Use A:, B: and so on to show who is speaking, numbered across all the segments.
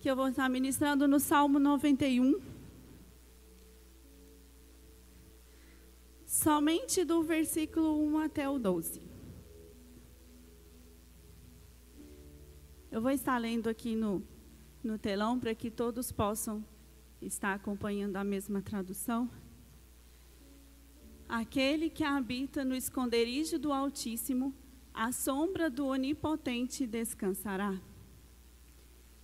A: que eu vou estar ministrando no Salmo 91. Somente do versículo 1 até o 12. Eu vou estar lendo aqui no, no telão para que todos possam estar acompanhando a mesma tradução. Aquele que habita no esconderijo do Altíssimo, a sombra do Onipotente descansará.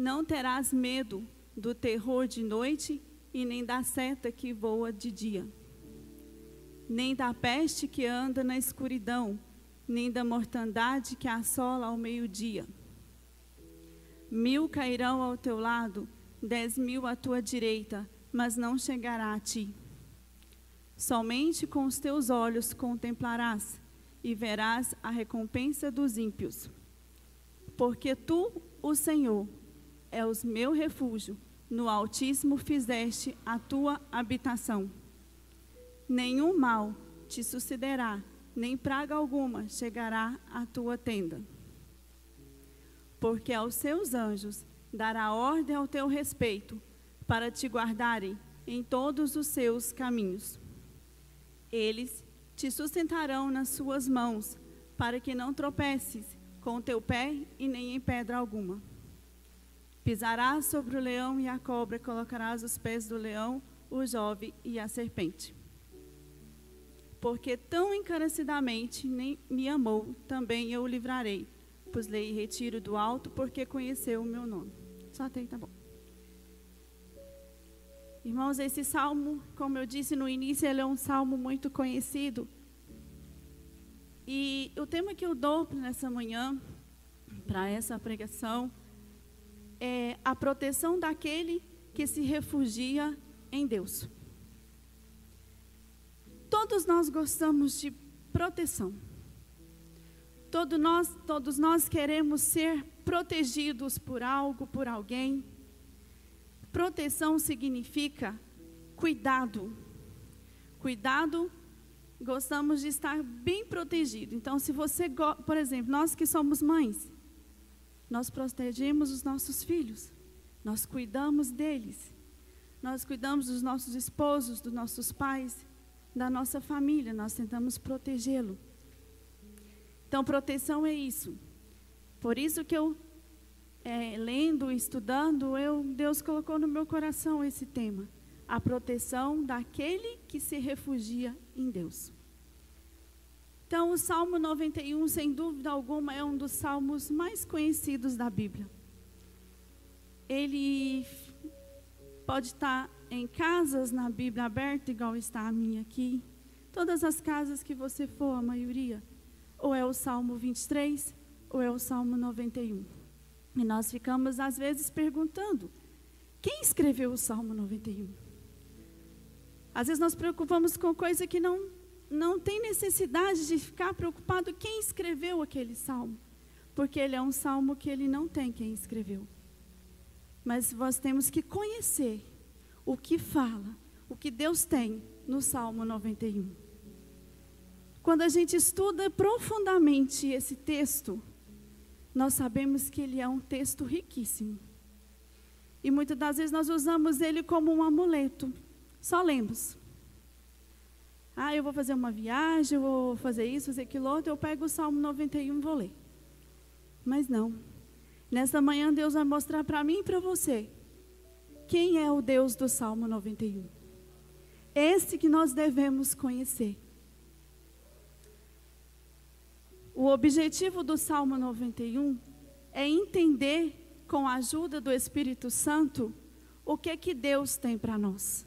A: Não terás medo do terror de noite e nem da seta que voa de dia, nem da peste que anda na escuridão, nem da mortandade que assola ao meio-dia. Mil cairão ao teu lado, dez mil à tua direita, mas não chegará a ti. Somente com os teus olhos contemplarás e verás a recompensa dos ímpios. Porque tu, o Senhor, és o meu refúgio, no Altíssimo fizeste a tua habitação. Nenhum mal te sucederá, nem praga alguma chegará à tua tenda. Porque aos seus anjos dará ordem ao teu respeito, para te guardarem em todos os seus caminhos. Eles te sustentarão nas suas mãos, para que não tropeces com o teu pé e nem em pedra alguma. Pisarás sobre o leão e a cobra, colocarás os pés do leão, o jovem e a serpente. Porque tão encarecidamente me amou, também eu o livrarei. Pois lei e retiro do alto, porque conheceu o meu nome. Só aí, tá bom. Irmãos, esse salmo, como eu disse no início, ele é um salmo muito conhecido. E o tema que eu dou nessa manhã, para essa pregação, é a proteção daquele que se refugia em Deus. Todos nós gostamos de proteção. Todos nós, todos nós queremos ser protegidos por algo, por alguém. Proteção significa cuidado. Cuidado, gostamos de estar bem protegido. Então, se você, por exemplo, nós que somos mães, nós protegemos os nossos filhos, nós cuidamos deles, nós cuidamos dos nossos esposos, dos nossos pais, da nossa família, nós tentamos protegê-lo. Então, proteção é isso. Por isso que eu é, lendo, estudando, eu, Deus colocou no meu coração esse tema: a proteção daquele que se refugia em Deus. Então, o Salmo 91, sem dúvida alguma, é um dos salmos mais conhecidos da Bíblia. Ele pode estar em casas na Bíblia aberta, igual está a minha aqui. Todas as casas que você for, a maioria. Ou é o Salmo 23, ou é o Salmo 91. E nós ficamos, às vezes, perguntando: quem escreveu o Salmo 91? Às vezes nós preocupamos com coisa que não, não tem necessidade de ficar preocupado quem escreveu aquele salmo, porque ele é um salmo que ele não tem quem escreveu. Mas nós temos que conhecer o que fala, o que Deus tem no Salmo 91. Quando a gente estuda profundamente esse texto, nós sabemos que ele é um texto riquíssimo. E muitas das vezes nós usamos ele como um amuleto. Só lemos. Ah, eu vou fazer uma viagem, eu vou fazer isso, fazer aquilo outro, eu pego o Salmo 91 e vou ler. Mas não. Nesta manhã Deus vai mostrar para mim e para você quem é o Deus do Salmo 91. Esse que nós devemos conhecer. O objetivo do Salmo 91 é entender, com a ajuda do Espírito Santo, o que que Deus tem para nós.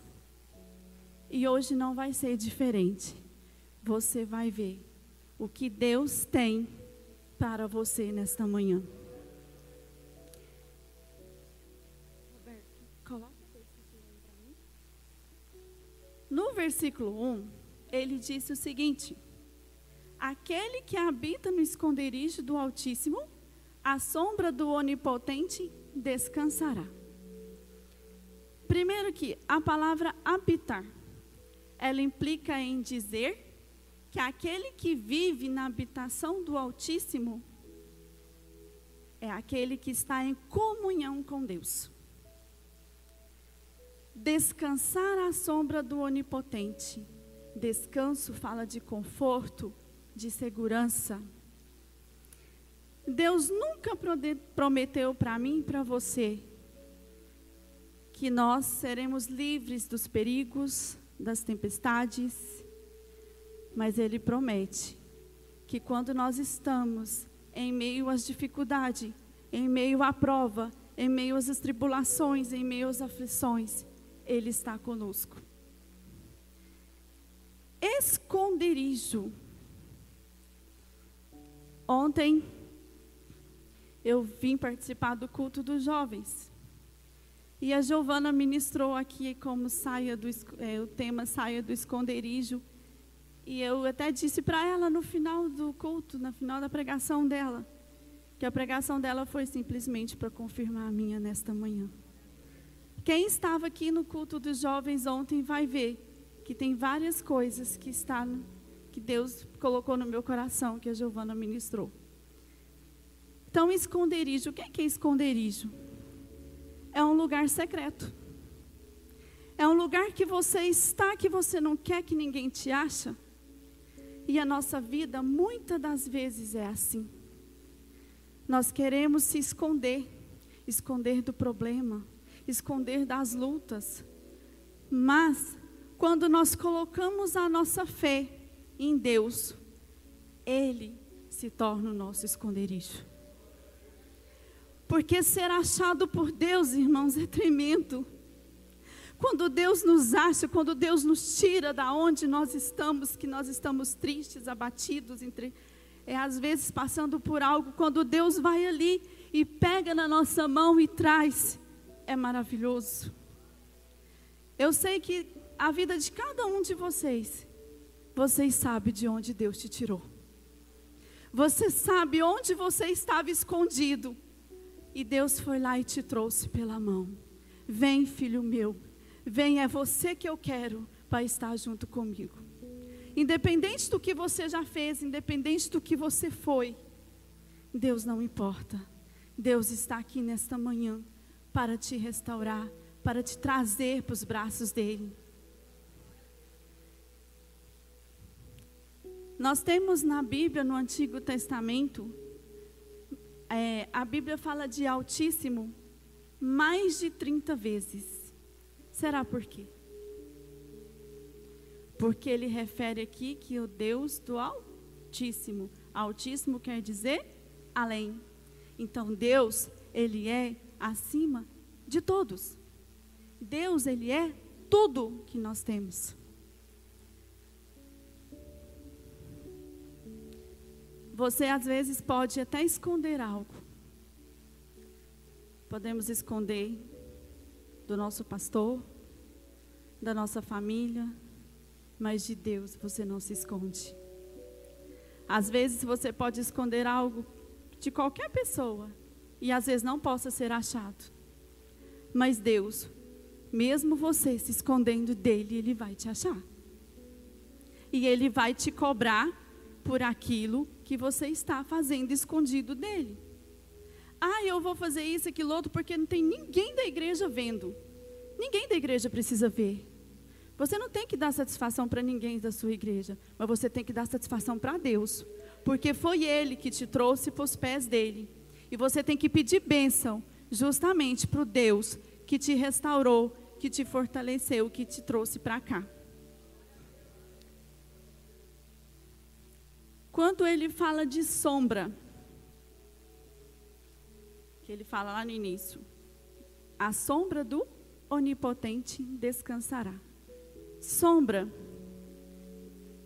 A: E hoje não vai ser diferente. Você vai ver o que Deus tem para você nesta manhã. No versículo 1, ele disse o seguinte: Aquele que habita no esconderijo do Altíssimo, à sombra do Onipotente, descansará. Primeiro que a palavra habitar, ela implica em dizer que aquele que vive na habitação do Altíssimo é aquele que está em comunhão com Deus. Descansar à sombra do Onipotente. Descanso fala de conforto, de segurança. Deus nunca prometeu para mim e para você que nós seremos livres dos perigos, das tempestades, mas Ele promete que quando nós estamos em meio às dificuldades, em meio à prova, em meio às tribulações, em meio às aflições, Ele está conosco. Esconderijo. Ontem eu vim participar do culto dos jovens. E a Giovana ministrou aqui como saia do, é, o tema saia do esconderijo. E eu até disse para ela no final do culto, no final da pregação dela, que a pregação dela foi simplesmente para confirmar a minha nesta manhã. Quem estava aqui no culto dos jovens ontem vai ver que tem várias coisas que está que Deus colocou no meu coração que a Giovana ministrou. Então, esconderijo, o que é, que é esconderijo? É um lugar secreto. É um lugar que você está que você não quer que ninguém te acha. E a nossa vida muitas das vezes é assim. Nós queremos se esconder, esconder do problema, esconder das lutas. Mas quando nós colocamos a nossa fé em Deus, ele se torna o nosso esconderijo. Porque ser achado por Deus, irmãos, é tremendo. Quando Deus nos acha, quando Deus nos tira da onde nós estamos, que nós estamos tristes, abatidos, entre, é, às vezes passando por algo, quando Deus vai ali e pega na nossa mão e traz, é maravilhoso. Eu sei que a vida de cada um de vocês, vocês sabem de onde Deus te tirou. Você sabe onde você estava escondido. E Deus foi lá e te trouxe pela mão. Vem, filho meu Vem, é você que eu quero para estar junto comigo. Independente do que você já fez, independente do que você foi, Deus não importa. Deus está aqui nesta manhã para te restaurar, para te trazer para os braços dele. Nós temos na Bíblia, no Antigo Testamento, é, a Bíblia fala de Altíssimo mais de 30 vezes. Será por quê? Porque ele refere aqui que o Deus do Altíssimo, Altíssimo quer dizer além. Então Deus, ele é acima de todos. Deus, ele é tudo que nós temos. Você às vezes pode até esconder algo. Podemos esconder do nosso pastor, da nossa família, mas de Deus você não se esconde. Às vezes você pode esconder algo de qualquer pessoa e às vezes não possa ser achado. Mas Deus, mesmo você se escondendo dele, ele vai te achar. E ele vai te cobrar por aquilo que você está fazendo escondido dele. Ah, eu vou fazer isso, aquilo outro, porque não tem ninguém da igreja vendo. Ninguém da igreja precisa ver. Você não tem que dar satisfação para ninguém da sua igreja, mas você tem que dar satisfação para Deus, porque foi Ele que te trouxe para os pés dele. E você tem que pedir bênção justamente para o Deus que te restaurou, que te fortaleceu, que te trouxe para cá. Quando ele fala de sombra, que ele fala lá no início. A sombra do onipotente descansará. Sombra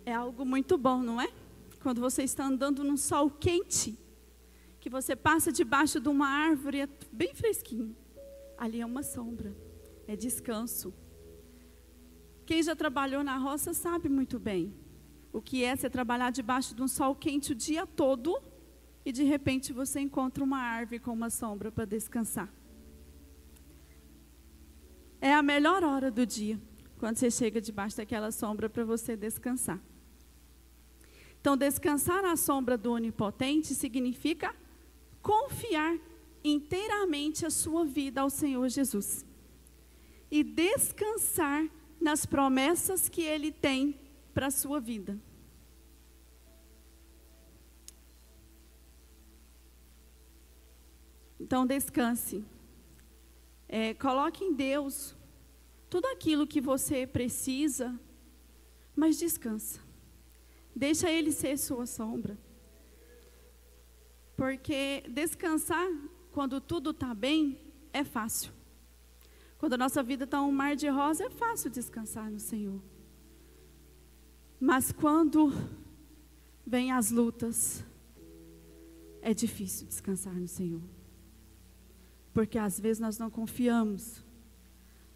A: é algo muito bom, não é? Quando você está andando num sol quente, que você passa debaixo de uma árvore é bem fresquinho. Ali é uma sombra. é descanso. Quem já trabalhou na roça sabe muito bem o que é você trabalhar debaixo de um sol quente o dia todo e de repente você encontra uma árvore com uma sombra para descansar. É a melhor hora do dia, quando você chega debaixo daquela sombra para você descansar. Então, descansar à sombra do Onipotente significa confiar inteiramente a sua vida ao Senhor Jesus e descansar nas promessas que Ele tem para a sua vida. Então, descanse. É, coloque em Deus tudo aquilo que você precisa, mas descansa. Deixa Ele ser sua sombra. Porque descansar quando tudo está bem é fácil. Quando a nossa vida está um mar de rosa, é fácil descansar no Senhor. Mas quando vem as lutas, é difícil descansar no Senhor. Porque às vezes nós não confiamos.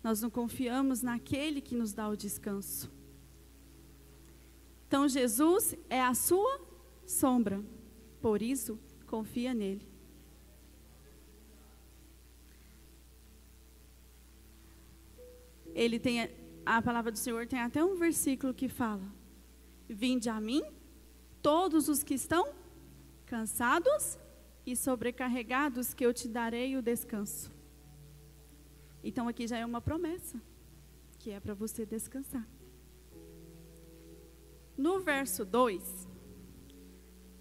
A: Nós não confiamos naquele que nos dá o descanso. Então Jesus é a sua sombra. Por isso, confia nele. Ele tem a palavra do Senhor tem até um versículo que fala: Vinde a mim, todos os que estão cansados e sobrecarregados, que eu te darei o descanso. Então aqui já é uma promessa, que é para você descansar. No verso 2,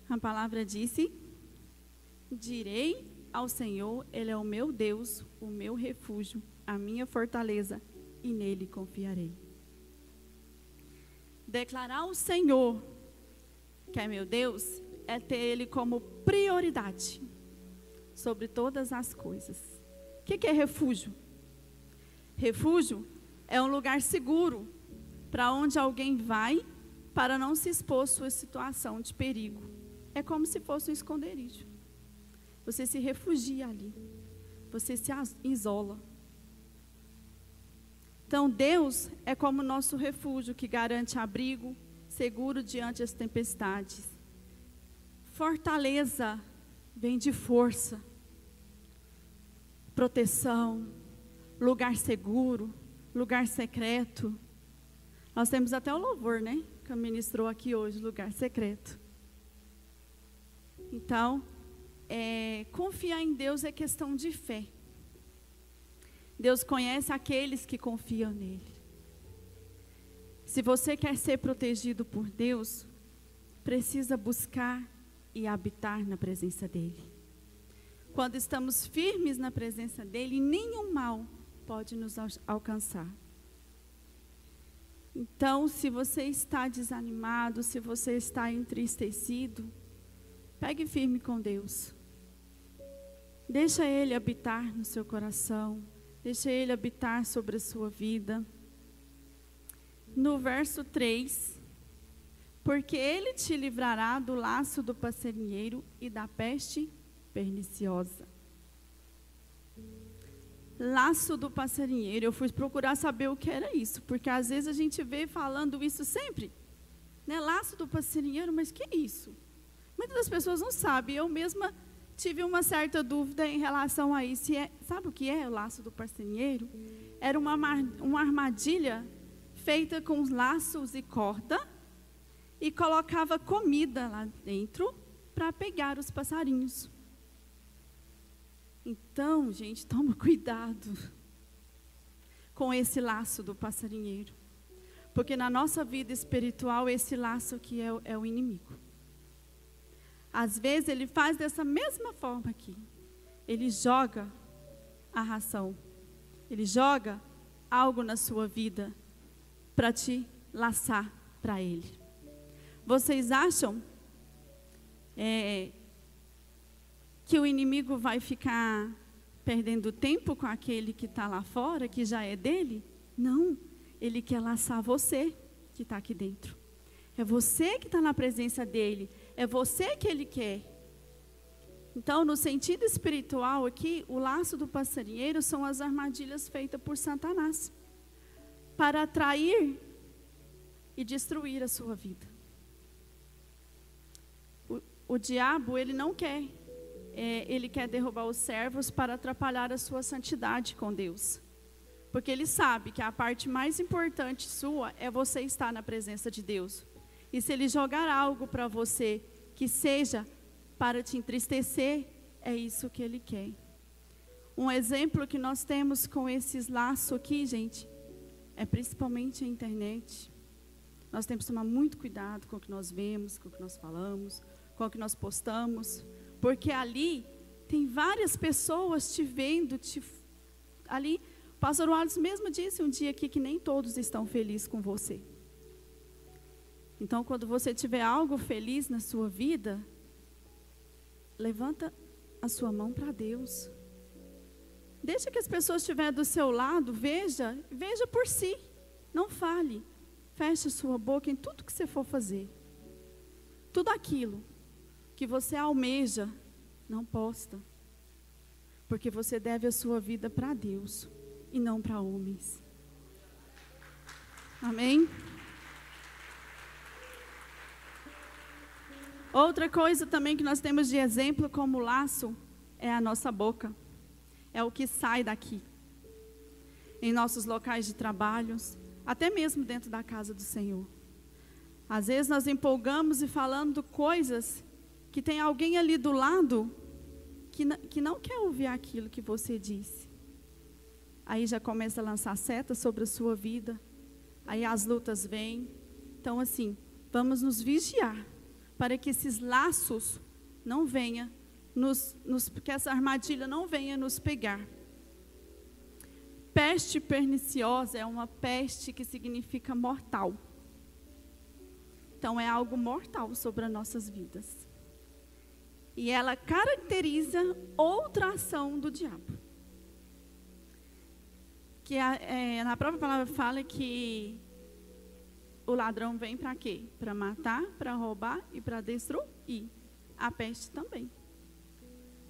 A: a palavra disse: Direi ao Senhor, Ele é o meu Deus, o meu refúgio, a minha fortaleza, e nele confiarei. Declarar ao Senhor, que é meu Deus, é ter Ele como prioridade sobre todas as coisas. O que, que é refúgio? Refúgio é um lugar seguro para onde alguém vai para não se expor à sua situação de perigo. É como se fosse um esconderijo. Você se refugia ali. Você se isola. Então, Deus é como nosso refúgio que garante abrigo seguro diante das tempestades. Fortaleza vem de força, proteção, lugar seguro, lugar secreto. Nós temos até o louvor, né? Que ministrou aqui hoje, lugar secreto. Então, é, confiar em Deus é questão de fé. Deus conhece aqueles que confiam nele. Se você quer ser protegido por Deus, precisa buscar e habitar na presença dele. Quando estamos firmes na presença dele, nenhum mal pode nos alcançar. Então, se você está desanimado, se você está entristecido, pegue firme com Deus. Deixa ele habitar no seu coração. Deixa Ele habitar sobre a sua vida. No verso 3, porque Ele te livrará do laço do passarinheiro e da peste perniciosa. Laço do passarinheiro. Eu fui procurar saber o que era isso, porque às vezes a gente vê falando isso sempre. Né? Laço do passarinheiro, mas que é isso? Muitas das pessoas não sabem. Eu mesma tive uma certa dúvida em relação a isso. É, sabe o que é o laço do passarinheiro? Era uma, uma armadilha feita com laços e corda e colocava comida lá dentro para pegar os passarinhos. Então, gente, toma cuidado com esse laço do passarinheiro. Porque na nossa vida espiritual, esse laço aqui é, é o inimigo. Às vezes ele faz dessa mesma forma aqui. Ele joga a ração. Ele joga algo na sua vida para te laçar para ele. Vocês acham é, que o inimigo vai ficar perdendo tempo com aquele que está lá fora, que já é dele? Não. Ele quer laçar você que está aqui dentro. É você que está na presença dele. É você que ele quer. Então, no sentido espiritual aqui, o laço do passarinheiro são as armadilhas feitas por Satanás para atrair e destruir a sua vida. O, o diabo, ele não quer, é, ele quer derrubar os servos para atrapalhar a sua santidade com Deus. Porque ele sabe que a parte mais importante sua é você estar na presença de Deus. E se ele jogar algo para você que seja para te entristecer, é isso que ele quer. Um exemplo que nós temos com esses laços aqui, gente, é principalmente a internet. Nós temos que tomar muito cuidado com o que nós vemos, com o que nós falamos, com o que nós postamos, porque ali tem várias pessoas te vendo, te, ali o pastor Wallace mesmo disse um dia aqui que nem todos estão felizes com você. Então, quando você tiver algo feliz na sua vida, levanta a sua mão para Deus. Deixa que as pessoas estiverem do seu lado, veja, veja por si. Não fale. Feche a sua boca em tudo que você for fazer. Tudo aquilo que você almeja, não posta. Porque você deve a sua vida para Deus e não para homens. Amém? Outra coisa também que nós temos de exemplo como laço é a nossa boca. É o que sai daqui. Em nossos locais de trabalhos, até mesmo dentro da casa do Senhor. Às vezes nós empolgamos e falando coisas que tem alguém ali do lado que, que não quer ouvir aquilo que você disse aí já começa a lançar setas sobre a sua vida, aí as lutas vêm. Então, assim, vamos nos vigiar para que esses laços não venham, nos, nos, que essa armadilha não venha nos pegar. Peste perniciosa é uma peste que significa mortal. Então, é algo mortal sobre as nossas vidas. E ela caracteriza outra ação do diabo que a, é, na própria palavra fala que o ladrão vem para quê? Para matar, para roubar e para destruir. A peste também.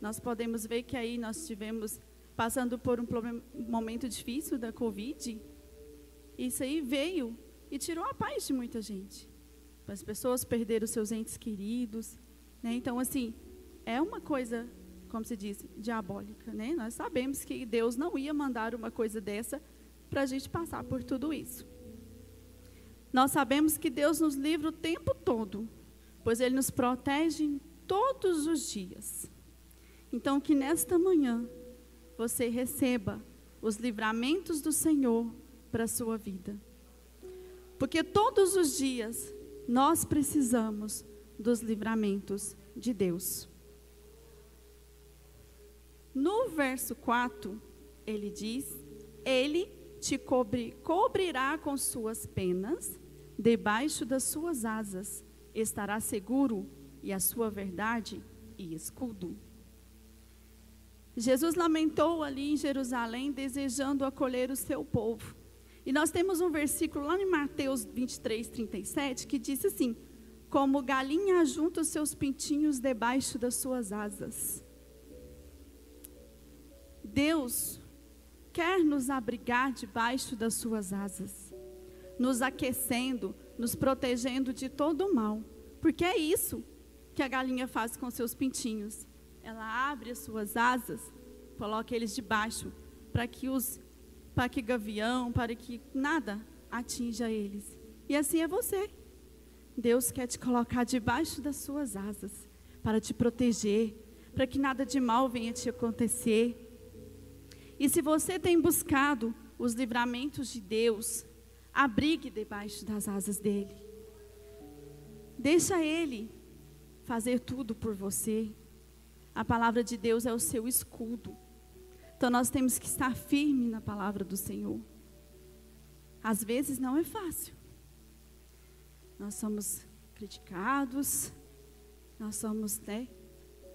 A: Nós podemos ver que aí nós tivemos passando por um, momento difícil da Covid. Isso aí veio e tirou a paz de muita gente. As pessoas perderam seus entes queridos. Né? Então, assim, é uma coisa como se diz, diabólica, né? Nós sabemos que Deus não ia mandar uma coisa dessa para a gente passar por tudo isso. Nós sabemos que Deus nos livra o tempo todo, pois Ele nos protege todos os dias. Então, que nesta manhã você receba os livramentos do Senhor para a sua vida. Porque todos os dias nós precisamos dos livramentos de Deus. No verso 4, ele diz: Ele te cobri, cobrirá com suas penas, debaixo das suas asas estará seguro, e a sua verdade e escudo. Jesus lamentou ali em Jerusalém, desejando acolher o seu povo. E nós temos um versículo lá em Mateus 23, 37, que diz assim: Como galinha junta os seus pintinhos debaixo das suas asas. Deus quer nos abrigar debaixo das suas asas, nos aquecendo, nos protegendo de todo o mal, porque é isso que a galinha faz com seus pintinhos. Ela abre as suas asas, coloca eles debaixo, para que os para que gavião, para que nada atinja eles. E assim é você. Deus quer te colocar debaixo das suas asas para te proteger, para que nada de mal venha te acontecer e se você tem buscado os livramentos de Deus, abrigue debaixo das asas dele. Deixa ele fazer tudo por você. A palavra de Deus é o seu escudo. Então nós temos que estar firme na palavra do Senhor. Às vezes não é fácil. Nós somos criticados, nós somos, né?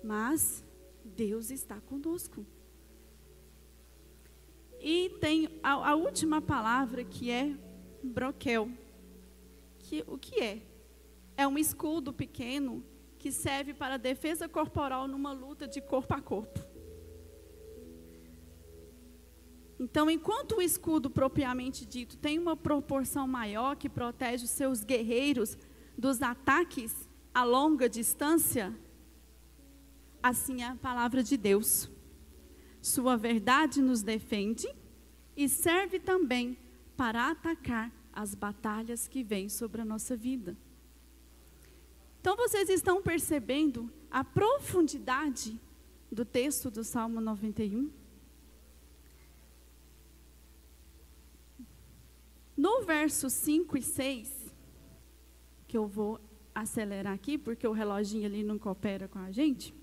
A: Mas Deus está conosco. E tem a, a última palavra que é broquel. Que, o que é? É um escudo pequeno que serve para defesa corporal numa luta de corpo a corpo. Então, enquanto o escudo propriamente dito tem uma proporção maior que protege os seus guerreiros dos ataques a longa distância, assim é a palavra de Deus. Sua verdade nos defende e serve também para atacar as batalhas que vêm sobre a nossa vida. Então vocês estão percebendo a profundidade do texto do Salmo 91? No verso 5 e 6, que eu vou acelerar aqui, porque o reloginho ali não coopera com a gente.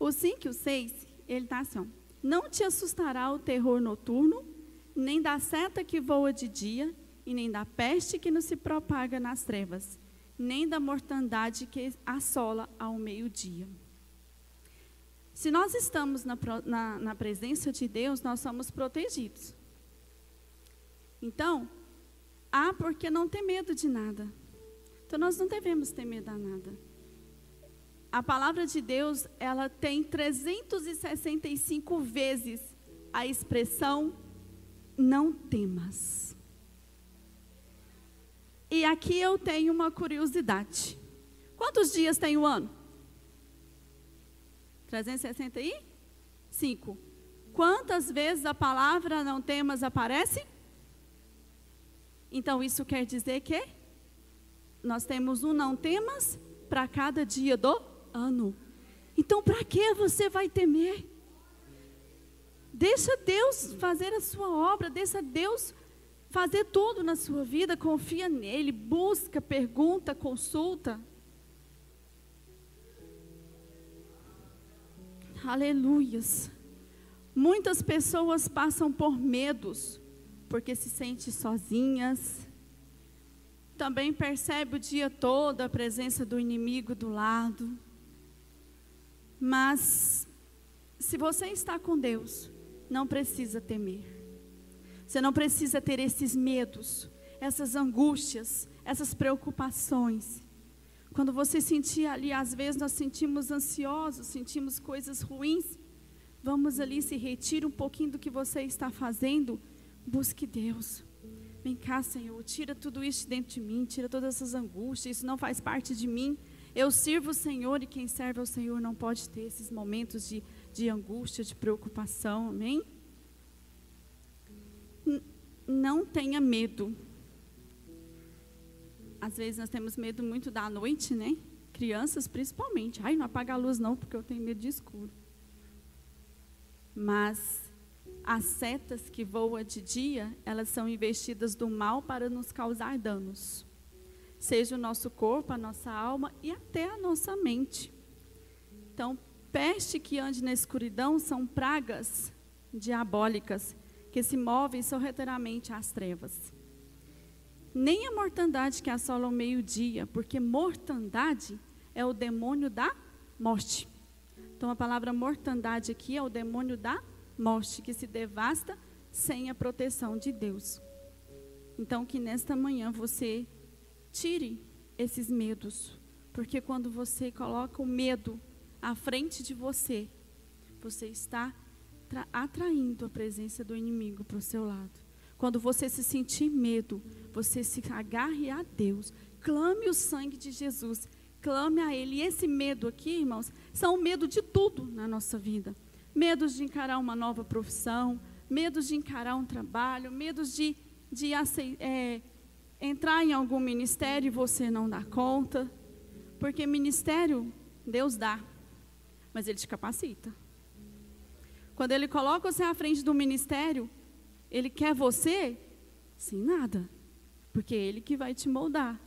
A: O 5 e o 6, ele está assim: ó, Não te assustará o terror noturno, nem da seta que voa de dia, e nem da peste que não se propaga nas trevas, nem da mortandade que assola ao meio-dia. Se nós estamos na, na, na presença de Deus, nós somos protegidos. Então, há porque não ter medo de nada. Então nós não devemos ter medo a nada. A palavra de Deus, ela tem 365 vezes a expressão não temas. E aqui eu tenho uma curiosidade. Quantos dias tem o ano? 365. Quantas vezes a palavra não temas aparece? Então isso quer dizer que nós temos um não temas para cada dia do ano. Então, para que você vai temer? Deixa Deus fazer a sua obra, deixa Deus fazer tudo na sua vida, confia nele, busca, pergunta, consulta. Aleluias. Muitas pessoas passam por medos, porque se sentem sozinhas, também percebe o dia todo a presença do inimigo do lado. Mas, se você está com Deus, não precisa temer. Você não precisa ter esses medos, essas angústias, essas preocupações. Quando você sentir ali, às vezes nós sentimos ansiosos, sentimos coisas ruins, vamos ali se retira um pouquinho do que você está fazendo, busque Deus. Vem cá, Senhor, tira tudo isso dentro de mim, tira todas essas angústias, isso não faz parte de mim. Eu sirvo o Senhor e quem serve ao Senhor não pode ter esses momentos de, de angústia, de preocupação, amém? Não tenha medo. Às vezes nós temos medo muito da noite, né? Crianças principalmente. Ai, não apaga a luz não, porque eu tenho medo de escuro. Mas as setas que voam de dia, elas são investidas do mal para nos causar danos. Seja o nosso corpo, a nossa alma e até a nossa mente. Então, peste que ande na escuridão são pragas diabólicas que se movem sorrateiramente às trevas. Nem a mortandade que assola o meio-dia, porque mortandade é o demônio da morte. Então, a palavra mortandade aqui é o demônio da morte que se devasta sem a proteção de Deus. Então, que nesta manhã você tire esses medos, porque quando você coloca o medo à frente de você, você está atraindo a presença do inimigo para o seu lado. Quando você se sentir medo, você se agarre a Deus, clame o sangue de Jesus, clame a Ele. E esse medo aqui, irmãos, são o medo de tudo na nossa vida medos de encarar uma nova profissão, medos de encarar um trabalho, medos de, de é, entrar em algum ministério e você não dá conta. Porque ministério, Deus dá, mas Ele te capacita. Quando Ele coloca você à frente do ministério, Ele quer você sem nada, porque é Ele que vai te moldar.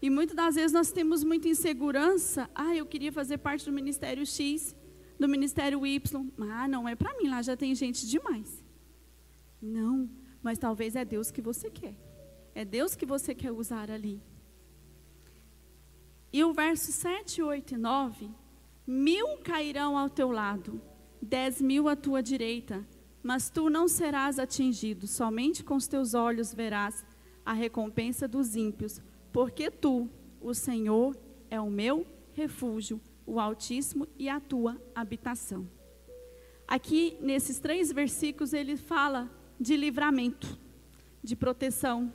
A: E muitas das vezes nós temos muita insegurança. Ah, eu queria fazer parte do ministério X, do Ministério Y. Ah, não é para mim, lá já tem gente demais. Não, mas talvez é Deus que você quer. É Deus que você quer usar ali. E o verso 7, 8 e 9: Mil cairão ao teu lado, dez mil à tua direita, mas tu não serás atingido, somente com os teus olhos verás a recompensa dos ímpios, porque tu, o Senhor, é o meu refúgio, o Altíssimo e a tua habitação. Aqui, nesses três versículos, ele fala de livramento, de proteção.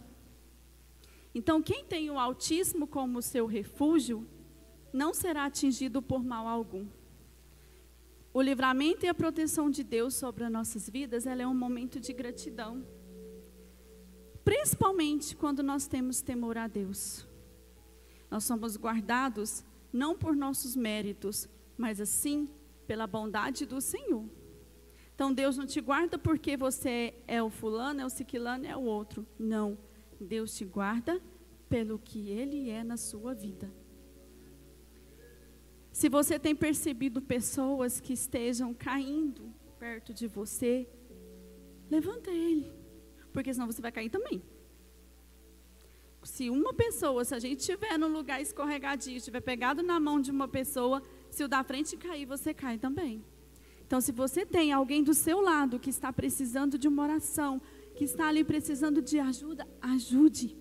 A: Então, quem tem o Altíssimo como seu refúgio, não será atingido por mal algum. O livramento e a proteção de Deus sobre as nossas vidas, ela é um momento de gratidão. Principalmente quando nós temos temor a Deus. Nós somos guardados não por nossos méritos, mas assim pela bondade do Senhor. Então Deus não te guarda porque você é o fulano, é o ciclano, é o outro. Não. Deus te guarda pelo que Ele é na sua vida. Se você tem percebido pessoas que estejam caindo perto de você, levanta ele, porque senão você vai cair também. Se uma pessoa, se a gente estiver num lugar escorregadio, estiver pegado na mão de uma pessoa, se o da frente cair, você cai também. Então, se você tem alguém do seu lado que está precisando de uma oração, que está ali precisando de ajuda, ajude.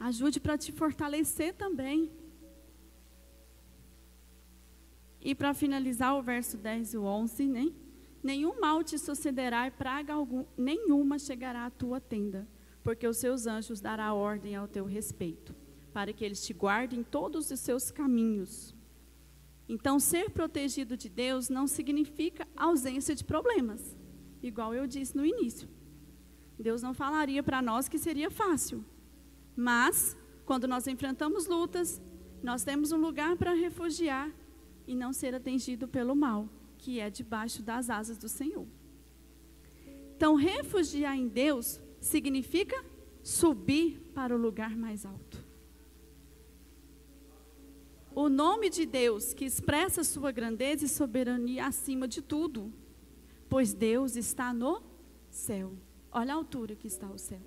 A: Ajude para te fortalecer também. E para finalizar o verso 10 e o 11, né? Nenhum mal te sucederá e praga algum, nenhuma chegará à tua tenda, porque os seus anjos dará ordem ao teu respeito, para que eles te guardem todos os seus caminhos. Então, ser protegido de Deus não significa ausência de problemas, igual eu disse no início. Deus não falaria para nós que seria fácil, mas quando nós enfrentamos lutas, nós temos um lugar para refugiar e não ser atingido pelo mal, que é debaixo das asas do Senhor. Então, refugiar em Deus significa subir para o lugar mais alto. O nome de Deus que expressa sua grandeza e soberania acima de tudo, pois Deus está no céu. Olha a altura que está o céu.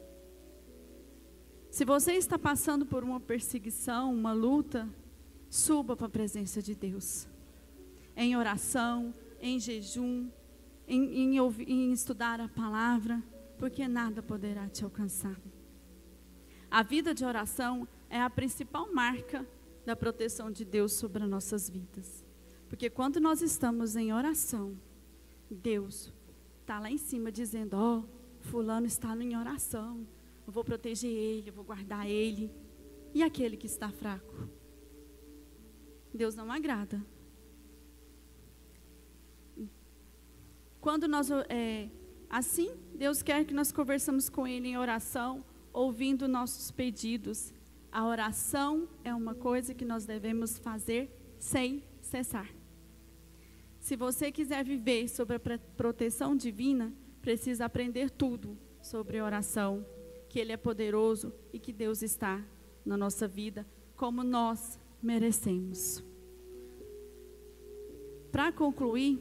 A: Se você está passando por uma perseguição, uma luta, Suba para a presença de Deus. Em oração, em jejum, em, em, em estudar a palavra, porque nada poderá te alcançar. A vida de oração é a principal marca da proteção de Deus sobre as nossas vidas. Porque quando nós estamos em oração, Deus está lá em cima dizendo: Ó, oh, Fulano está em oração, eu vou proteger ele, eu vou guardar ele. E aquele que está fraco? Deus não agrada. Quando nós, é, assim, Deus quer que nós conversamos com Ele em oração, ouvindo nossos pedidos. A oração é uma coisa que nós devemos fazer sem cessar. Se você quiser viver sobre a proteção divina, precisa aprender tudo sobre oração, que Ele é poderoso e que Deus está na nossa vida, como nós merecemos. Para concluir,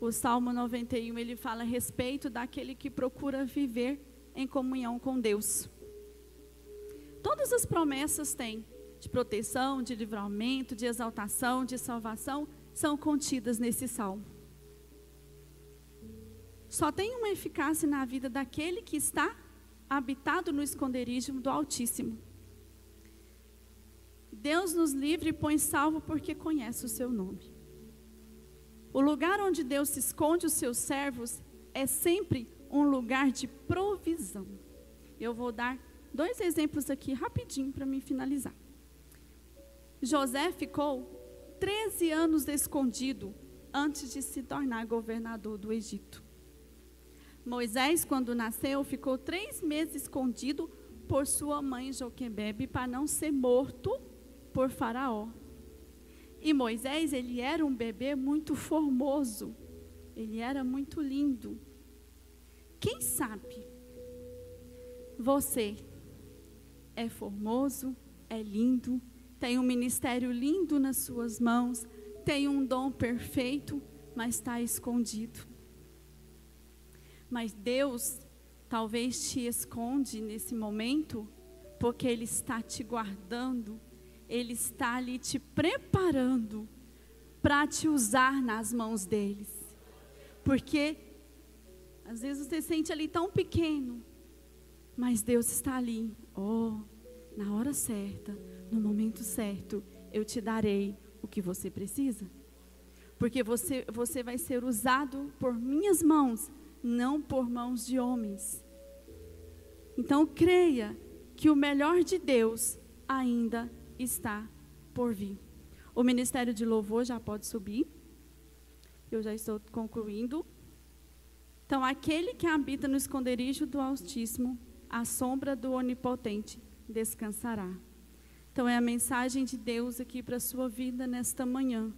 A: o Salmo 91 ele fala a respeito daquele que procura viver em comunhão com Deus. Todas as promessas têm de proteção, de livramento, de exaltação, de salvação, são contidas nesse salmo. Só tem uma eficácia na vida daquele que está habitado no esconderijo do Altíssimo. Deus nos livre e põe salvo porque conhece o seu nome. O lugar onde Deus se esconde os seus servos é sempre um lugar de provisão. Eu vou dar dois exemplos aqui rapidinho para me finalizar. José ficou 13 anos escondido antes de se tornar governador do Egito. Moisés, quando nasceu, ficou três meses escondido por sua mãe Joquebebe para não ser morto por Faraó. E Moisés, ele era um bebê muito formoso. Ele era muito lindo. Quem sabe você é formoso, é lindo, tem um ministério lindo nas suas mãos, tem um dom perfeito, mas está escondido. Mas Deus talvez te esconde nesse momento, porque Ele está te guardando ele está ali te preparando para te usar nas mãos deles. Porque às vezes você se sente ali tão pequeno, mas Deus está ali, oh, na hora certa, no momento certo, eu te darei o que você precisa. Porque você, você vai ser usado por minhas mãos, não por mãos de homens. Então creia que o melhor de Deus ainda está por vir. O ministério de louvor já pode subir. Eu já estou concluindo. Então, aquele que habita no esconderijo do Altíssimo, a sombra do Onipotente, descansará. Então, é a mensagem de Deus aqui para a sua vida nesta manhã.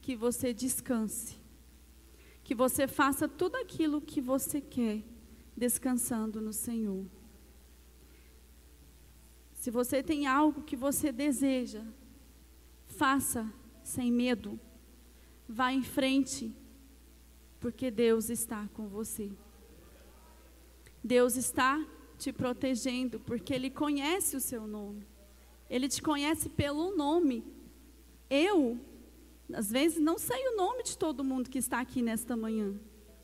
A: Que você descanse. Que você faça tudo aquilo que você quer, descansando no Senhor. Se você tem algo que você deseja, faça sem medo. Vá em frente porque Deus está com você. Deus está te protegendo, porque Ele conhece o seu nome. Ele te conhece pelo nome. Eu, às vezes, não sei o nome de todo mundo que está aqui nesta manhã,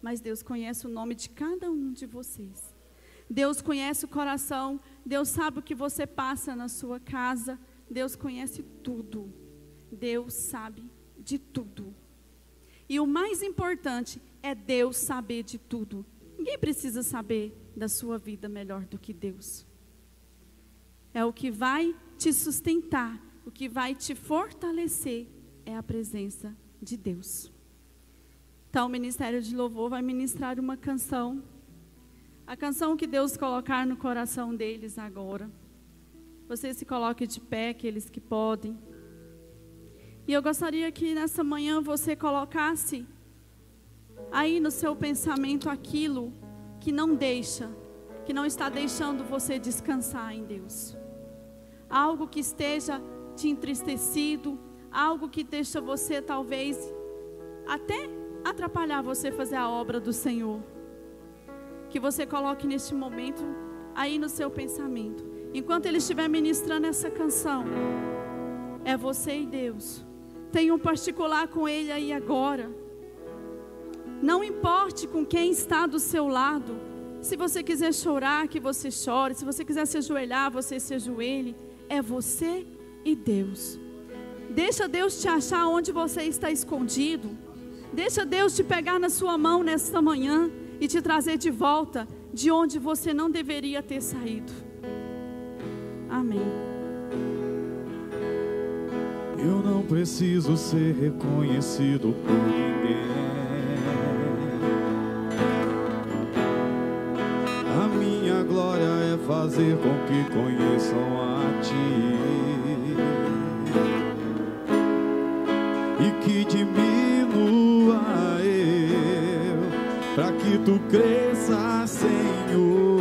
A: mas Deus conhece o nome de cada um de vocês. Deus conhece o coração, Deus sabe o que você passa na sua casa, Deus conhece tudo. Deus sabe de tudo. E o mais importante é Deus saber de tudo. Ninguém precisa saber da sua vida melhor do que Deus. É o que vai te sustentar, o que vai te fortalecer é a presença de Deus. Então, o Ministério de Louvor vai ministrar uma canção. A canção que Deus colocar no coração deles agora. Você se coloque de pé, aqueles que podem. E eu gostaria que nessa manhã você colocasse aí no seu pensamento aquilo que não deixa, que não está deixando você descansar em Deus. Algo que esteja te entristecido, algo que deixa você talvez até atrapalhar você fazer a obra do Senhor. Que você coloque neste momento aí no seu pensamento. Enquanto ele estiver ministrando essa canção, é você e Deus. Tenha um particular com ele aí agora. Não importe com quem está do seu lado. Se você quiser chorar, que você chore. Se você quiser se ajoelhar, você se ajoelhe. É você e Deus. Deixa Deus te achar onde você está escondido. Deixa Deus te pegar na sua mão nesta manhã e te trazer de volta de onde você não deveria ter saído. Amém.
B: Eu não preciso ser reconhecido por ninguém. fazer com que conheçam a ti e que diminua para que tu cresça, Senhor,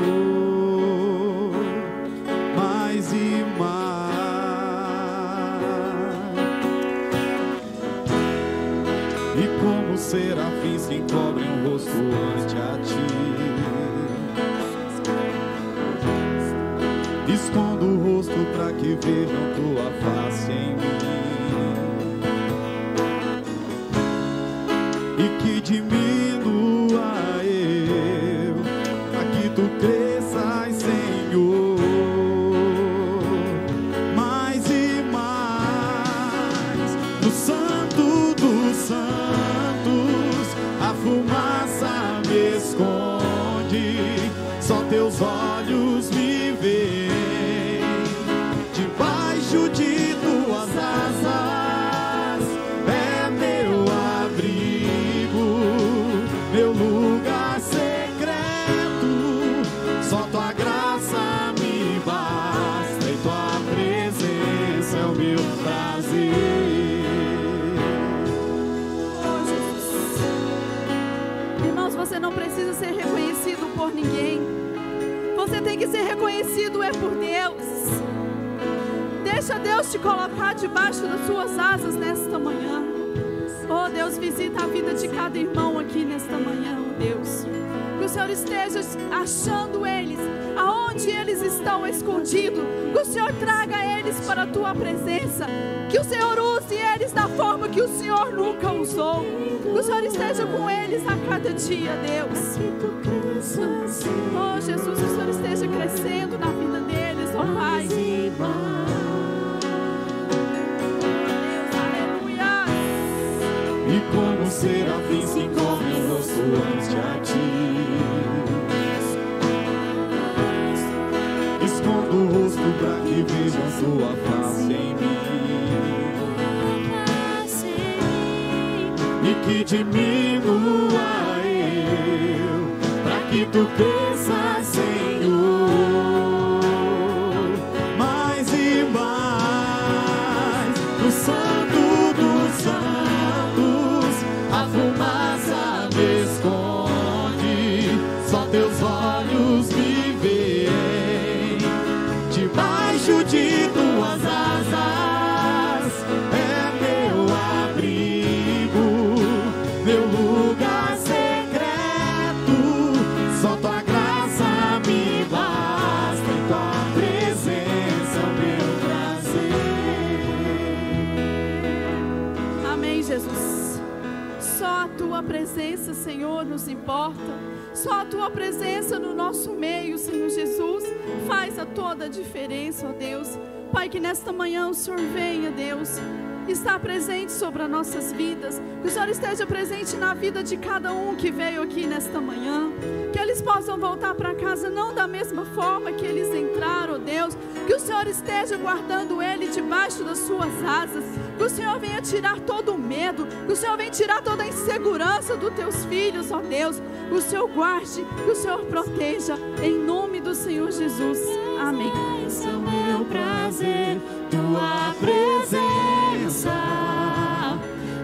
B: mais e mais. E como serafins se encobrem o rosto ante a ti. Escondo o rosto para que vejam tua face em mim.
A: Ninguém. Você tem que ser reconhecido é por Deus. Deixa Deus te colocar debaixo das suas asas nesta manhã. Oh Deus, visita a vida de cada irmão aqui nesta manhã, oh Deus. Que o Senhor esteja achando eles, onde eles estão escondidos. Que o Senhor traga eles para a tua presença. Que o Senhor use eles da forma que o Senhor nunca usou. Que o Senhor esteja com eles a cada dia, Deus. Oh, Jesus, que o Senhor esteja crescendo na vida deles, oh, Pai. Deus, aleluia.
B: E como será se encobre o rosto ante a ti. Vejam tua face em mim. E que diminua
A: eu, para que tu cresças, Senhor. Senhor, nos importa. Só a tua presença no nosso meio, Senhor Jesus, faz a toda a diferença, ó Deus. Pai, que nesta manhã o Senhor venha, Deus, estar presente sobre as nossas vidas. Que o Senhor esteja presente na vida de cada um que veio aqui nesta manhã. Que eles possam voltar para casa não da mesma forma que eles entraram, ó Deus. Que o Senhor esteja guardando ele debaixo das suas asas. Que o Senhor venha tirar todo o medo. Que o Senhor venha tirar toda a insegurança dos teus filhos, ó Deus. Que o Senhor guarde, que o Senhor proteja. Em nome do Senhor Jesus. Amém.
B: É o meu prazer, tua presença.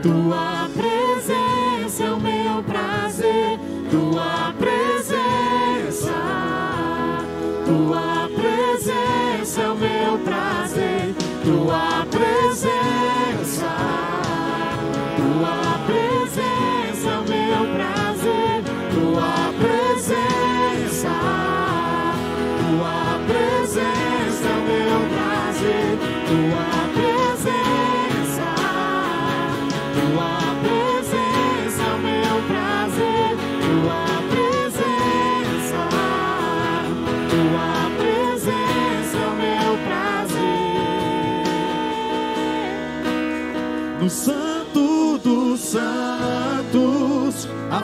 B: Tua presença é o meu prazer, tua presença. Tua presença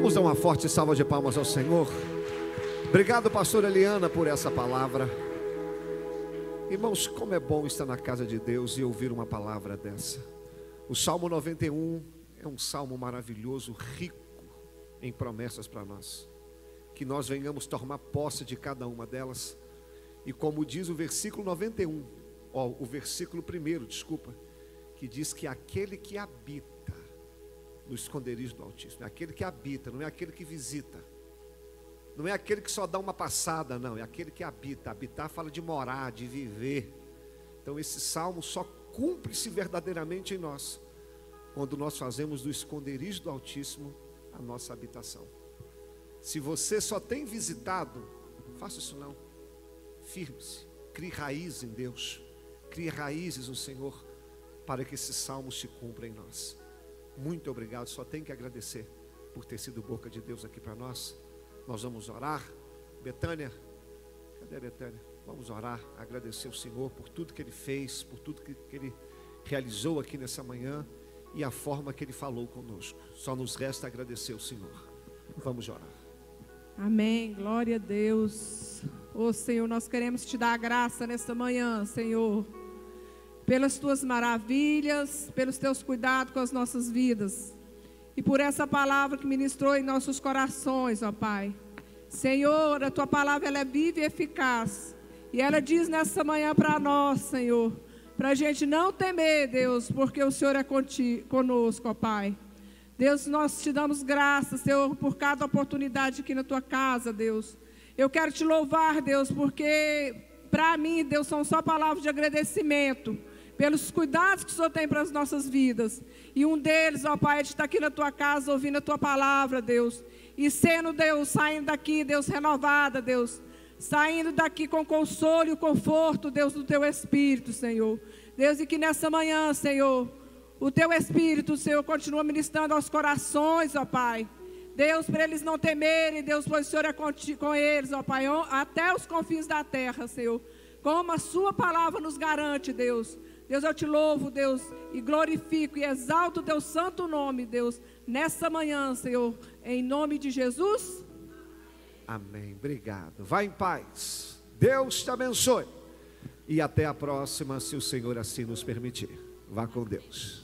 C: Vamos dar uma forte salva de palmas ao Senhor. Obrigado, pastor Eliana, por essa palavra. Irmãos, como é bom estar na casa de Deus e ouvir uma palavra dessa. O Salmo 91 é um salmo maravilhoso, rico em promessas para nós. Que nós venhamos tomar posse de cada uma delas. E como diz o versículo 91, ó, o versículo primeiro, desculpa, que diz que aquele que habita no esconderijo do Altíssimo, é aquele que habita, não é aquele que visita. Não é aquele que só dá uma passada, não, é aquele que habita. Habitar fala de morar, de viver. Então esse salmo só cumpre-se verdadeiramente em nós, quando nós fazemos do esconderijo do Altíssimo a nossa habitação. Se você só tem visitado, faça isso não. Firme-se, crie raízes em Deus, crie raízes no Senhor, para que esse salmo se cumpra em nós. Muito obrigado, só tenho que agradecer por ter sido boca de Deus aqui para nós. Nós vamos orar. Betânia, cadê a Betânia? Vamos orar, agradecer o Senhor por tudo que Ele fez, por tudo que, que Ele realizou aqui nessa manhã e a forma que Ele falou conosco. Só nos resta agradecer o Senhor. Vamos orar.
D: Amém. Glória a Deus. Ô Senhor, nós queremos te dar a graça nesta manhã, Senhor, pelas tuas maravilhas, pelos teus cuidados com as nossas vidas e por essa palavra que ministrou em nossos corações, ó Pai. Senhor, a tua palavra ela é viva e eficaz. E ela diz nessa manhã para nós, Senhor, para a gente não temer, Deus, porque o Senhor é conti, conosco, ó Pai. Deus, nós te damos graças, Senhor, por cada oportunidade aqui na tua casa, Deus. Eu quero te louvar, Deus, porque para mim, Deus, são só palavras de agradecimento pelos cuidados que o Senhor tem para as nossas vidas. E um deles, ó Pai, é de estar aqui na tua casa ouvindo a tua palavra, Deus. E sendo, Deus, saindo daqui, Deus, renovada, Deus. saindo daqui com consolo e o conforto, Deus, do teu Espírito, Senhor. Deus, e que nessa manhã, Senhor, o teu Espírito, Senhor, continua ministrando aos corações, ó Pai. Deus, para eles não temerem, Deus, pois o Senhor é com eles, ó Pai, até os confins da terra, Senhor. Como a Sua palavra nos garante, Deus. Deus, eu te louvo, Deus, e glorifico e exalto o teu santo nome, Deus, nessa manhã, Senhor, em nome de Jesus.
C: Amém. Obrigado. Vá em paz. Deus te abençoe. E até a próxima, se o Senhor assim nos permitir. Vá com Deus.